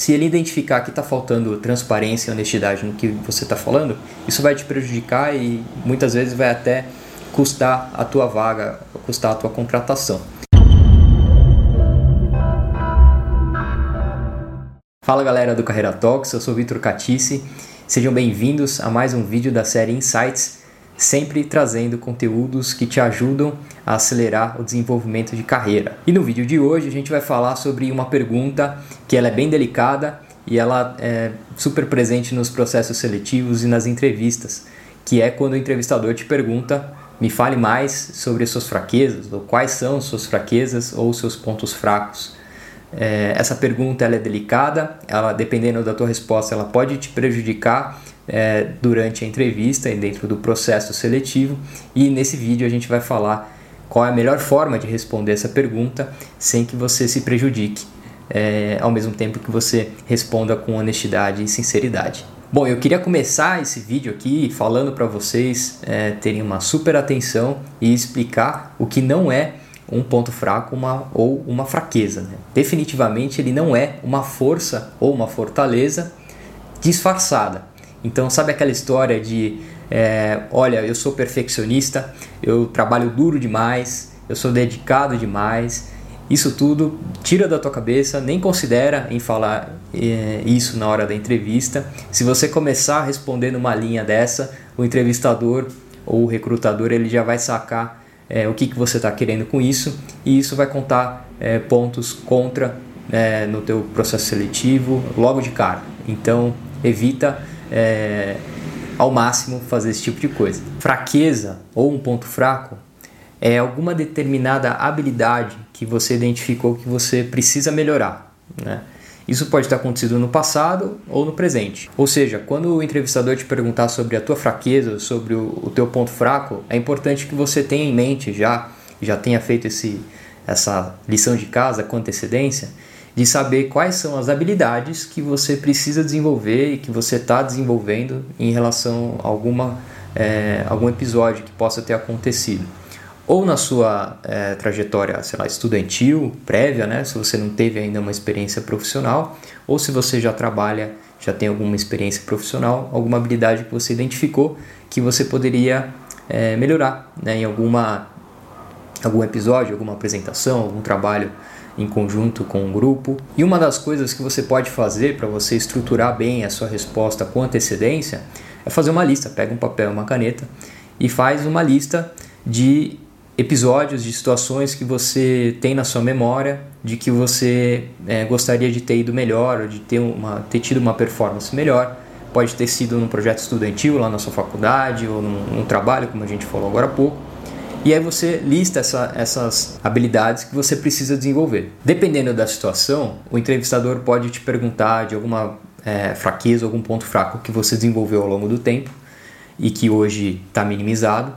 Se ele identificar que está faltando transparência e honestidade no que você está falando, isso vai te prejudicar e muitas vezes vai até custar a tua vaga, custar a tua contratação. Fala galera do Carreira Talks, eu sou Vitor Catice. Sejam bem-vindos a mais um vídeo da série Insights, sempre trazendo conteúdos que te ajudam a acelerar o desenvolvimento de carreira. E no vídeo de hoje a gente vai falar sobre uma pergunta que ela é bem delicada e ela é super presente nos processos seletivos e nas entrevistas, que é quando o entrevistador te pergunta me fale mais sobre as suas fraquezas, ou quais são suas fraquezas ou seus pontos fracos. É, essa pergunta ela é delicada, ela dependendo da tua resposta, ela pode te prejudicar é, durante a entrevista e dentro do processo seletivo. E nesse vídeo a gente vai falar qual é a melhor forma de responder essa pergunta sem que você se prejudique, é, ao mesmo tempo que você responda com honestidade e sinceridade. Bom, eu queria começar esse vídeo aqui falando para vocês é, terem uma super atenção e explicar o que não é um ponto fraco uma, ou uma fraqueza. Né? Definitivamente ele não é uma força ou uma fortaleza disfarçada. Então, sabe aquela história de é, olha, eu sou perfeccionista, eu trabalho duro demais, eu sou dedicado demais, isso tudo tira da tua cabeça, nem considera em falar é, isso na hora da entrevista. Se você começar a responder numa linha dessa, o entrevistador ou o recrutador ele já vai sacar é, o que, que você está querendo com isso e isso vai contar é, pontos contra é, no teu processo seletivo logo de cara. Então evita é, ao máximo fazer esse tipo de coisa. Fraqueza ou um ponto fraco é alguma determinada habilidade que você identificou que você precisa melhorar. Né? Isso pode ter acontecido no passado ou no presente. Ou seja, quando o entrevistador te perguntar sobre a tua fraqueza, sobre o, o teu ponto fraco, é importante que você tenha em mente já, já tenha feito esse, essa lição de casa com antecedência, de saber quais são as habilidades que você precisa desenvolver e que você está desenvolvendo em relação a alguma, é, algum episódio que possa ter acontecido. Ou na sua é, trajetória, sei lá, estudantil, prévia, né, se você não teve ainda uma experiência profissional, ou se você já trabalha, já tem alguma experiência profissional, alguma habilidade que você identificou que você poderia é, melhorar né, em alguma, algum episódio, alguma apresentação, algum trabalho em conjunto com um grupo. E uma das coisas que você pode fazer para você estruturar bem a sua resposta com antecedência é fazer uma lista. Pega um papel, uma caneta e faz uma lista de episódios, de situações que você tem na sua memória, de que você é, gostaria de ter ido melhor, ou de ter, uma, ter tido uma performance melhor. Pode ter sido num projeto estudantil lá na sua faculdade, ou num, num trabalho, como a gente falou agora há pouco. E aí você lista essa, essas habilidades que você precisa desenvolver. Dependendo da situação, o entrevistador pode te perguntar de alguma é, fraqueza, algum ponto fraco que você desenvolveu ao longo do tempo e que hoje está minimizado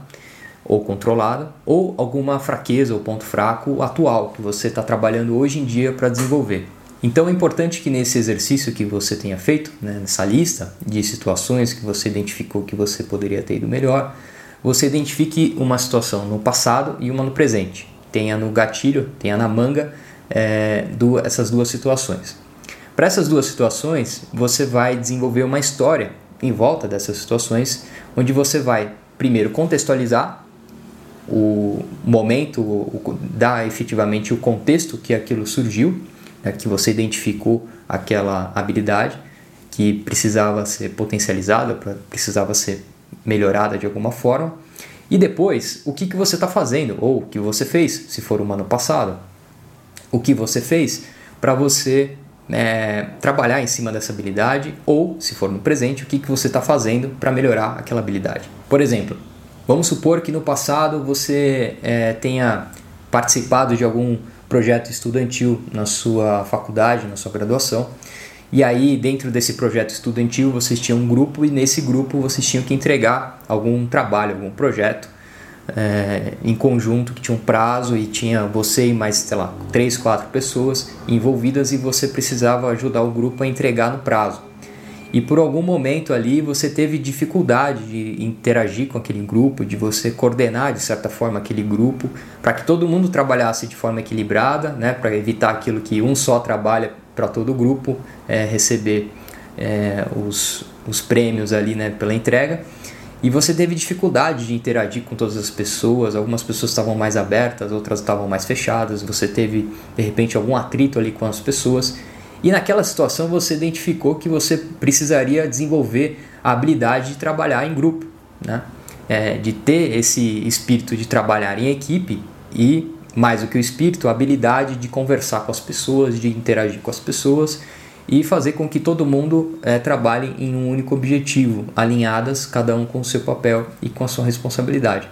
ou controlada, ou alguma fraqueza ou ponto fraco atual que você está trabalhando hoje em dia para desenvolver. Então é importante que nesse exercício que você tenha feito, né, nessa lista de situações que você identificou que você poderia ter ido melhor, você identifique uma situação no passado e uma no presente. Tenha no gatilho, tenha na manga é, do, essas duas situações. Para essas duas situações, você vai desenvolver uma história em volta dessas situações, onde você vai primeiro contextualizar o momento, o, dar efetivamente o contexto que aquilo surgiu, né, que você identificou aquela habilidade que precisava ser potencializada, precisava ser melhorada de alguma forma. E depois, o que, que você está fazendo, ou o que você fez, se for um ano passado, o que você fez para você é, trabalhar em cima dessa habilidade, ou, se for no presente, o que, que você está fazendo para melhorar aquela habilidade. Por exemplo, Vamos supor que no passado você é, tenha participado de algum projeto estudantil na sua faculdade, na sua graduação, e aí dentro desse projeto estudantil vocês tinham um grupo e nesse grupo vocês tinham que entregar algum trabalho, algum projeto é, em conjunto que tinha um prazo e tinha você e mais, sei lá, três, quatro pessoas envolvidas e você precisava ajudar o grupo a entregar no prazo. E por algum momento ali você teve dificuldade de interagir com aquele grupo, de você coordenar de certa forma aquele grupo, para que todo mundo trabalhasse de forma equilibrada, né, para evitar aquilo que um só trabalha para todo o grupo é, receber é, os, os prêmios ali né, pela entrega. E você teve dificuldade de interagir com todas as pessoas, algumas pessoas estavam mais abertas, outras estavam mais fechadas, você teve de repente algum atrito ali com as pessoas. E naquela situação você identificou que você precisaria desenvolver a habilidade de trabalhar em grupo, né? É, de ter esse espírito de trabalhar em equipe e, mais do que o espírito, a habilidade de conversar com as pessoas, de interagir com as pessoas e fazer com que todo mundo é, trabalhe em um único objetivo, alinhadas, cada um com o seu papel e com a sua responsabilidade.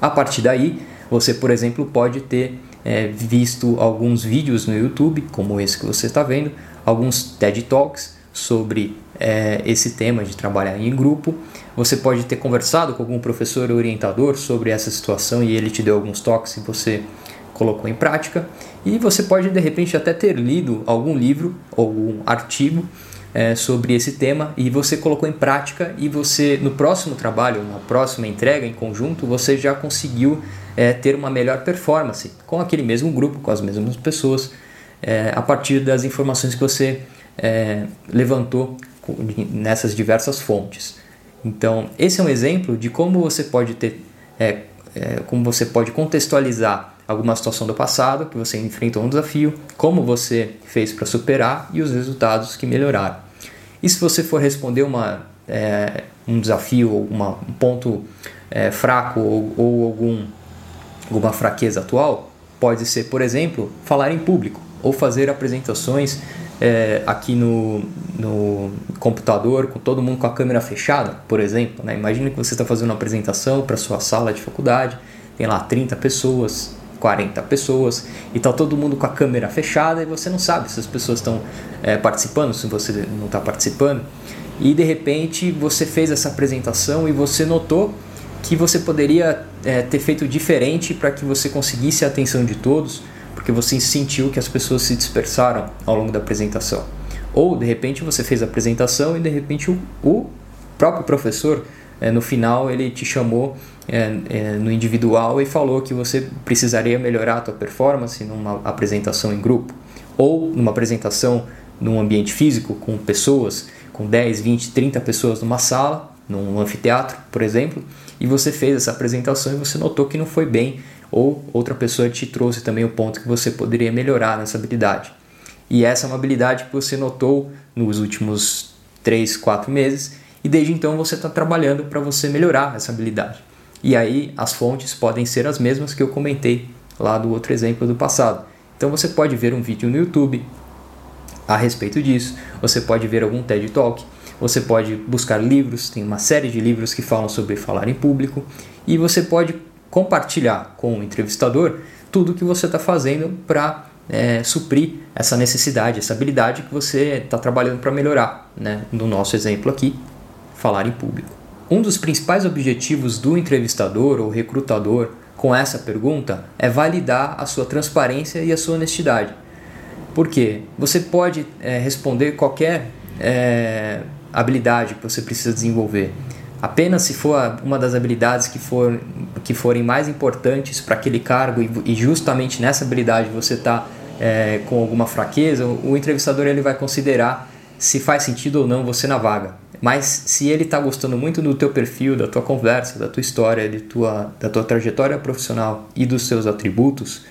A partir daí, você, por exemplo, pode ter é, visto alguns vídeos no YouTube, como esse que você está vendo, alguns TED Talks sobre é, esse tema de trabalhar em grupo. Você pode ter conversado com algum professor orientador sobre essa situação e ele te deu alguns toques e você colocou em prática. E você pode de repente até ter lido algum livro ou algum artigo é, sobre esse tema e você colocou em prática e você no próximo trabalho, na próxima entrega em conjunto, você já conseguiu é, ter uma melhor performance com aquele mesmo grupo, com as mesmas pessoas, é, a partir das informações que você é, levantou nessas diversas fontes. Então, esse é um exemplo de como você pode ter, é, é, como você pode contextualizar alguma situação do passado que você enfrentou um desafio, como você fez para superar e os resultados que melhoraram. E se você for responder uma, é, um desafio uma, um ponto é, fraco ou, ou algum, alguma fraqueza atual, pode ser, por exemplo, falar em público ou fazer apresentações é, aqui no, no computador, com todo mundo com a câmera fechada, por exemplo. Né? Imagina que você está fazendo uma apresentação para sua sala de faculdade, tem lá 30 pessoas, 40 pessoas e tá todo mundo com a câmera fechada e você não sabe se as pessoas estão é, participando, se você não está participando. E de repente você fez essa apresentação e você notou que você poderia é, ter feito diferente para que você conseguisse a atenção de todos, porque você sentiu que as pessoas se dispersaram ao longo da apresentação. Ou de repente você fez a apresentação e de repente o, o próprio professor é, no final ele te chamou é, é, no individual e falou que você precisaria melhorar a tua performance numa apresentação em grupo ou numa apresentação num ambiente físico com pessoas, com 10, 20, 30 pessoas numa sala, num anfiteatro, por exemplo, e você fez essa apresentação e você notou que não foi bem ou outra pessoa te trouxe também o ponto que você poderia melhorar nessa habilidade. E essa é uma habilidade que você notou nos últimos 3, 4 meses e desde então você está trabalhando para você melhorar essa habilidade. E aí as fontes podem ser as mesmas que eu comentei lá do outro exemplo do passado. Então você pode ver um vídeo no YouTube a respeito disso, você pode ver algum TED Talk, você pode buscar livros, tem uma série de livros que falam sobre falar em público e você pode compartilhar com o entrevistador tudo o que você está fazendo para é, suprir essa necessidade, essa habilidade que você está trabalhando para melhorar. Né? No nosso exemplo aqui, falar em público. Um dos principais objetivos do entrevistador ou recrutador com essa pergunta é validar a sua transparência e a sua honestidade. Por quê? Você pode é, responder qualquer é, habilidade que você precisa desenvolver. Apenas se for uma das habilidades que, for, que forem mais importantes para aquele cargo e, e, justamente nessa habilidade você está é, com alguma fraqueza, o, entrevistador ele vai considerar se faz sentido ou não você na vaga. Mas se ele está gostando muito do teu perfil, da tua conversa, da tua história, de tua, da tua trajetória profissional e dos seus atributos,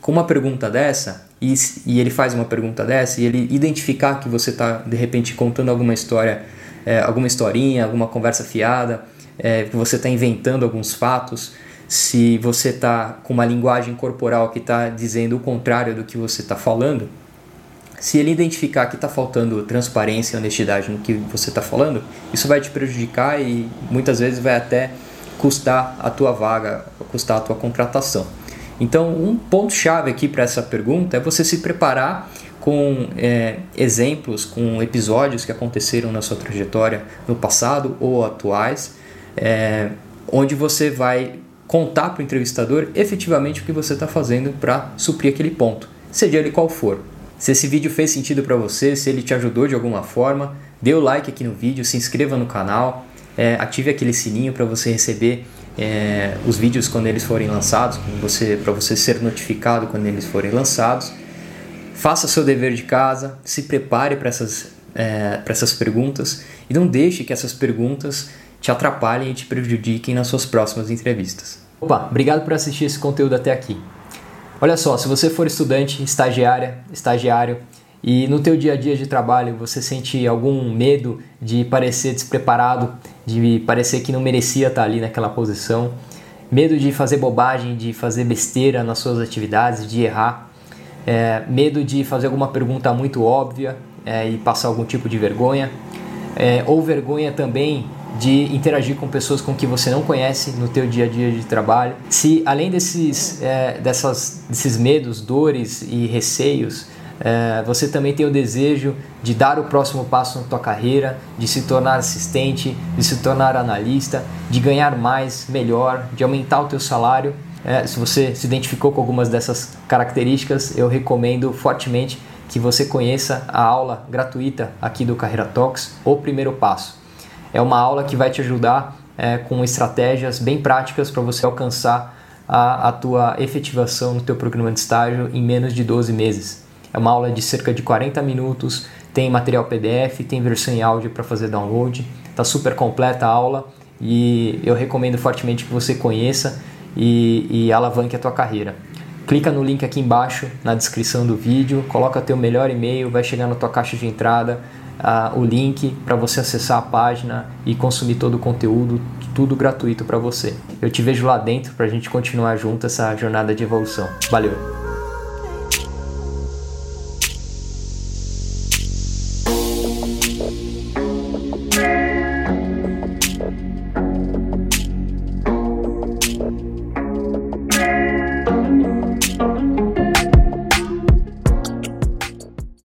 com uma pergunta dessa, e, e ele faz uma pergunta dessa, e ele identificar que você está de repente contando alguma história, é, alguma historinha, alguma conversa fiada, é, você está inventando alguns fatos, se você está com uma linguagem corporal que está dizendo o contrário do que você está falando, se ele identificar que está faltando transparência e honestidade no que você está falando, isso vai te prejudicar e muitas vezes vai até custar a tua vaga, custar a tua contratação. Então, um ponto-chave aqui para essa pergunta é você se preparar com é, exemplos, com episódios que aconteceram na sua trajetória no passado ou atuais, é, onde você vai contar para o entrevistador efetivamente o que você está fazendo para suprir aquele ponto, seja ele qual for. Se esse vídeo fez sentido para você, se ele te ajudou de alguma forma, dê o like aqui no vídeo, se inscreva no canal, é, ative aquele sininho para você receber é, os vídeos quando eles forem lançados, para você, ser notificado quando eles forem lançados. Faça seu dever de casa, se prepare para essas, é, essas perguntas e não deixe que essas perguntas te atrapalhem e te prejudiquem nas suas próximas entrevistas. Opa, obrigado por assistir esse conteúdo até aqui. Olha só, se você for estudante, estagiária, estagiário e no teu dia a dia de trabalho você sente algum medo de parecer despreparado, de parecer que não merecia estar ali naquela posição, medo de fazer bobagem, de fazer besteira nas suas atividades, de errar, é, medo de fazer alguma pergunta muito óbvia é, e passar algum tipo de vergonha, é, ou vergonha também de interagir com pessoas com que você não conhece no teu dia a dia de trabalho. Se além desses, é, dessas, desses medos, dores e receios, é, você também tem o desejo de dar o próximo passo na tua carreira, de se tornar assistente, de se tornar analista, de ganhar mais, melhor, de aumentar o teu salário. É, se você se identificou com algumas dessas características, eu recomendo fortemente que você conheça a aula gratuita aqui do Carreira Talks, o primeiro passo. É uma aula que vai te ajudar é, com estratégias bem práticas para você alcançar a, a tua efetivação no teu programa de estágio em menos de 12 meses. É uma aula de cerca de 40 minutos, tem material PDF, tem versão em áudio para fazer download. Está super completa a aula e eu recomendo fortemente que você conheça e, e alavanque a tua carreira. Clica no link aqui embaixo na descrição do vídeo, coloca teu melhor e-mail, vai chegar na tua caixa de entrada uh, o link para você acessar a página e consumir todo o conteúdo, tudo gratuito para você. Eu te vejo lá dentro para a gente continuar junto essa jornada de evolução. Valeu!